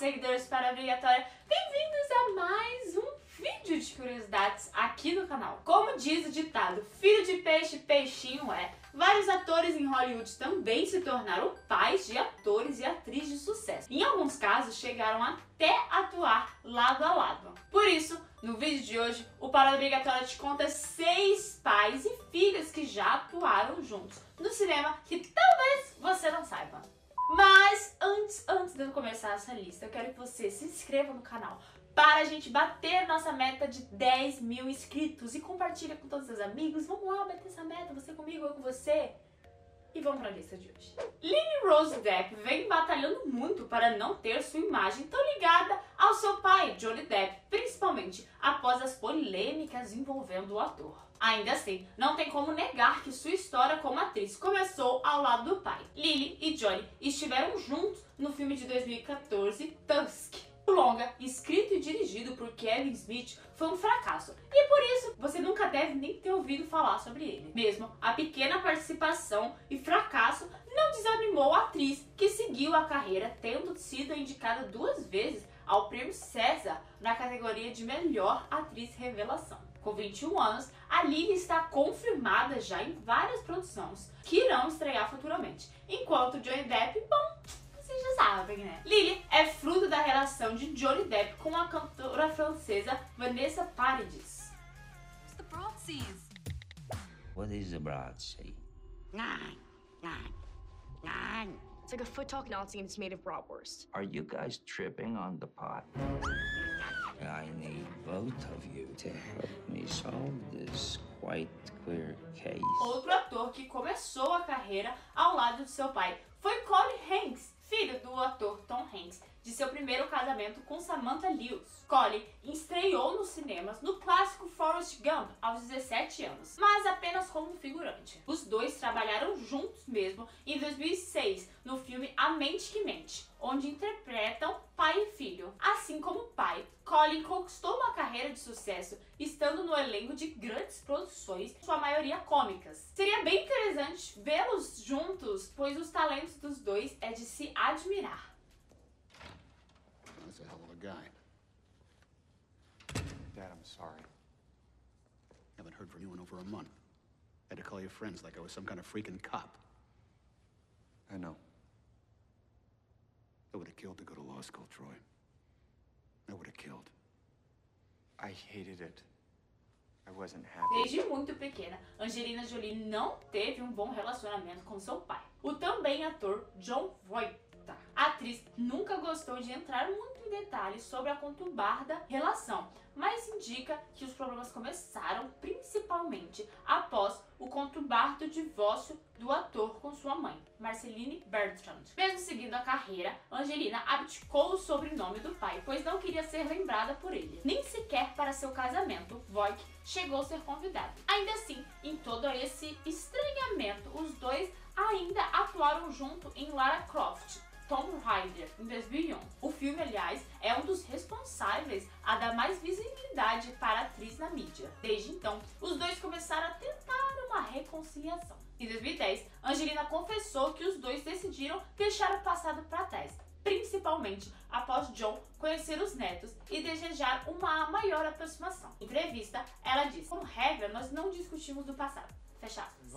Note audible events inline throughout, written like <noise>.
seguidores para Obrigatória! Bem-vindos a mais um vídeo de curiosidades aqui no canal. Como diz o ditado, filho de peixe, peixinho é. Vários atores em Hollywood também se tornaram pais de atores e atrizes de sucesso. Em alguns casos, chegaram até atuar lado a lado. Por isso, no vídeo de hoje, o Parada Obrigatória te conta seis pais e filhas que já atuaram juntos no cinema que talvez você não saiba. Mas antes, antes de eu começar essa lista, eu quero que você se inscreva no canal para a gente bater nossa meta de 10 mil inscritos e compartilha com todos os amigos. Vamos lá bater essa meta, você comigo, eu com você. E vamos para a lista de hoje. Lily Rose Depp vem batalhando muito para não ter sua imagem tão ligada ao seu pai, Johnny Depp, principalmente após as polêmicas envolvendo o ator. Ainda assim, não tem como negar que sua história como atriz começou ao lado do pai. Lily e Johnny estiveram juntos no filme de 2014, Tusk. O longa, escrito e dirigido por Kevin Smith, foi um fracasso e por isso você nunca deve nem ter ouvido falar sobre ele. Mesmo a pequena participação e fracasso não desanimou a atriz que seguiu a carreira, tendo sido indicada duas vezes ao prêmio César na categoria de melhor atriz revelação. Com 21 anos, a Lily está confirmada já em várias produções que irão estrear futuramente, enquanto Johnny Depp, bom, vocês já sabem, né? Lily é fruto da relação de Johnny Depp com a cantora francesa Vanessa Paradis. What's the broad seas? What is a broad sea? Nine, nine, nine. It's like a foot talk Nazi and it's made of bratwurst. Are you guys tripping on the pot? I need both of you to help me solve this quite clear case. Outro ator que começou a carreira ao lado de seu pai foi Colin Hanks, filho do ator Tom Hanks, seu primeiro casamento com Samantha Lewis. Colin estreou nos cinemas no clássico Forrest Gump aos 17 anos, mas apenas como figurante. Os dois trabalharam juntos mesmo em 2006 no filme A Mente que Mente, onde interpretam pai e filho. Assim como pai, Colin conquistou uma carreira de sucesso estando no elenco de grandes produções, sua maioria cômicas. Seria bem interessante vê-los juntos, pois os talentos dos dois é de se admirar. That's a hell of a guy. Dad, I'm sorry. Haven't heard from you in over a month. Had to call your friends like I was some kind of freaking cop. I know. I would have killed to go to law school, Troy. I would have killed. I hated it. I wasn't happy. Desde muito pequena, Angelina Jolie não teve um bom relacionamento com seu pai, o também ator John Voight. A atriz nunca gostou de entrar muito em detalhes sobre a conturbada relação, mas indica que os problemas começaram principalmente após o conturbado divórcio do ator com sua mãe, Marceline Bertrand. Mesmo seguindo a carreira, Angelina abdicou o sobrenome do pai, pois não queria ser lembrada por ele. Nem sequer para seu casamento, Voight chegou a ser convidado. Ainda assim, em todo esse estranhamento, os dois ainda atuaram junto em Lara Croft, Tomb Raider, em 2001. O filme, aliás, é um dos responsáveis a dar mais visibilidade para a atriz na mídia. Desde então, os dois começaram a tentar uma reconciliação. Em 2010, Angelina confessou que os dois decidiram deixar o passado para trás, principalmente após John conhecer os netos e desejar uma maior aproximação. Em entrevista, ela disse: Como regra, nós não discutimos do passado. Fecha aspas.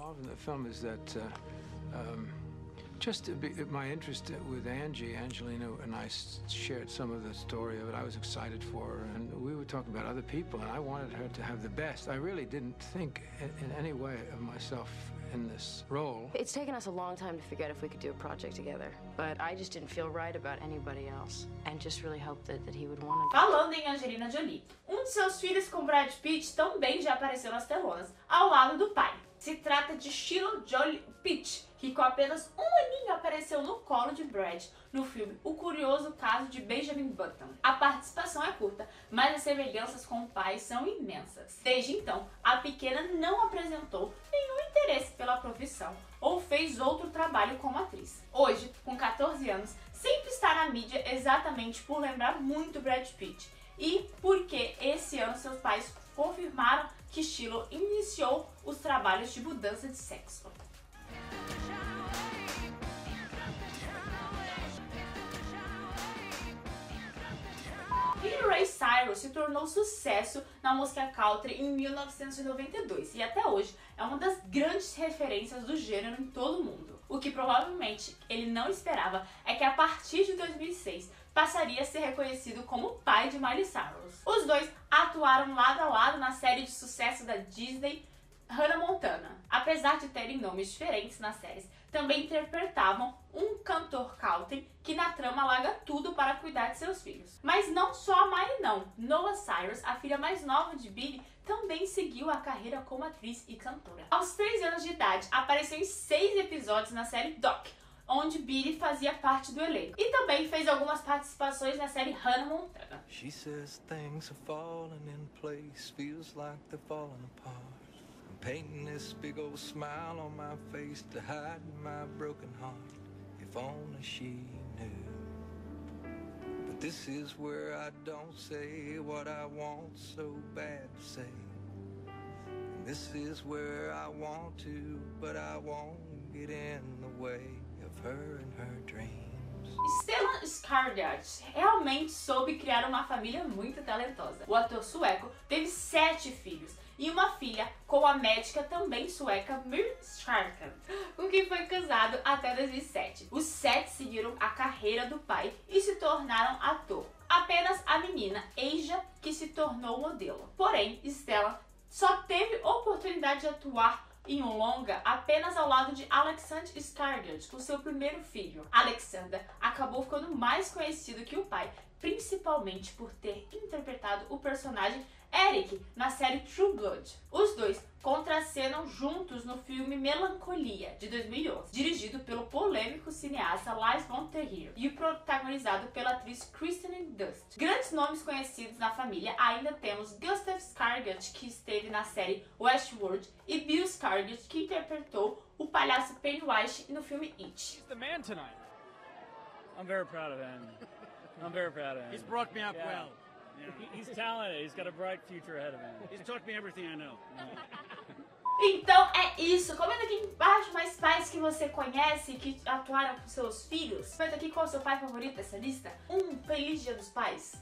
Just to be, my interest with Angie, Angelina, and I shared some of the story of it. I was excited for her, and we were talking about other people, and I wanted her to have the best. I really didn't think in, in any way of myself in this role. It's taken us a long time to figure out if we could do a project together, but I just didn't feel right about anybody else and just really hoped that, that he would want to. Falando em Angelina Jolie, um de seus filhos com Brad Pitt também já apareceu nas telonas, ao lado do pai. Se trata de Shiloh Jolie Pitt, que com apenas um aninho apareceu no colo de Brad no filme O Curioso Caso de Benjamin Button. A participação é curta, mas as semelhanças com o pai são imensas. Desde então, a pequena não apresentou nenhum interesse pela profissão ou fez outro trabalho como atriz. Hoje, com 14 anos, sempre está na mídia exatamente por lembrar muito Brad Pitt e porque esse ano seus pais confirmaram que Shiloh iniciou os trabalhos de mudança de sexo. Ray Cyrus se tornou sucesso na música country em 1992 e até hoje é uma das grandes referências do gênero em todo o mundo. O que provavelmente ele não esperava é que a partir de 2006 passaria a ser reconhecido como pai de Miley Cyrus. Os dois atuaram lado a lado na série de sucesso da Disney Hannah Montana. Apesar de terem nomes diferentes nas séries, também interpretavam um cantor country que na trama larga tudo para cuidar de seus filhos. Mas não só a Miley não. Noah Cyrus, a filha mais nova de Billy, também seguiu a carreira como atriz e cantora. Aos 3 anos de idade, apareceu em seis episódios na série Doc, onde Billy fazia parte do elenco. E também fez algumas participações na série Hannah Montana. She says things are falling in place, feels like they're falling apart. Painting this big old smile on my face to hide my broken heart. If only she knew. But this is where I don't say what I want so bad to say. And this is where I want to, but I won't get in the way of her and her dreams. Stellan Skarsgård realmente soube criar uma família muito talentosa. O ator sueco teve sete filhos e uma filha com a médica também sueca Mir com quem foi casado até 2007. Os sete seguiram a carreira do pai e se tornaram ator. Apenas a menina Asia que se tornou modelo. Porém, Stellan só teve oportunidade de atuar em um longa apenas ao lado de Alexander Skarsgård, o seu primeiro filho. Alexander acabou ficando mais conhecido que o pai, principalmente por ter interpretado o personagem Eric na série True Blood. Os dois contracenam juntos no filme Melancolia, de 2011, dirigido pelo polêmico cineasta Lars von Trier e protagonizado pela atriz Kristen Dunst. Grandes nomes conhecidos na família ainda temos Gustav Skarsgård, que esteve na série Westworld, e Bill Skarsgård, que interpretou o palhaço Pennywise no filme It. the man tonight. I'm very proud of him. I'm very proud of him. He's brought me up Yeah. well. He- He's talented. He's got a bright future ahead of him. He's taught me everything I know. <laughs> Então é isso. Comenta aqui embaixo mais pais que você conhece que atuaram com seus filhos. Comenta aqui qual é o seu pai favorito dessa lista. Um feliz dia dos pais.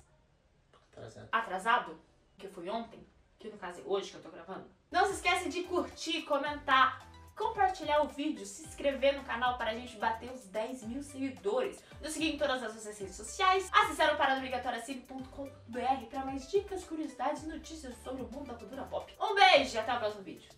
Atrasado. Atrasado, que foi ontem, que no caso é hoje que eu tô gravando. Não se esqueça de curtir, comentar, compartilhar o vídeo, se inscrever no canal para a gente bater os 10 mil seguidores. Nos seguir em todas as nossas redes sociais, acessar o paradobrigatoriacine.com.br para mais dicas, curiosidades e notícias sobre o mundo da cultura pop. Um beijo e até o próximo vídeo.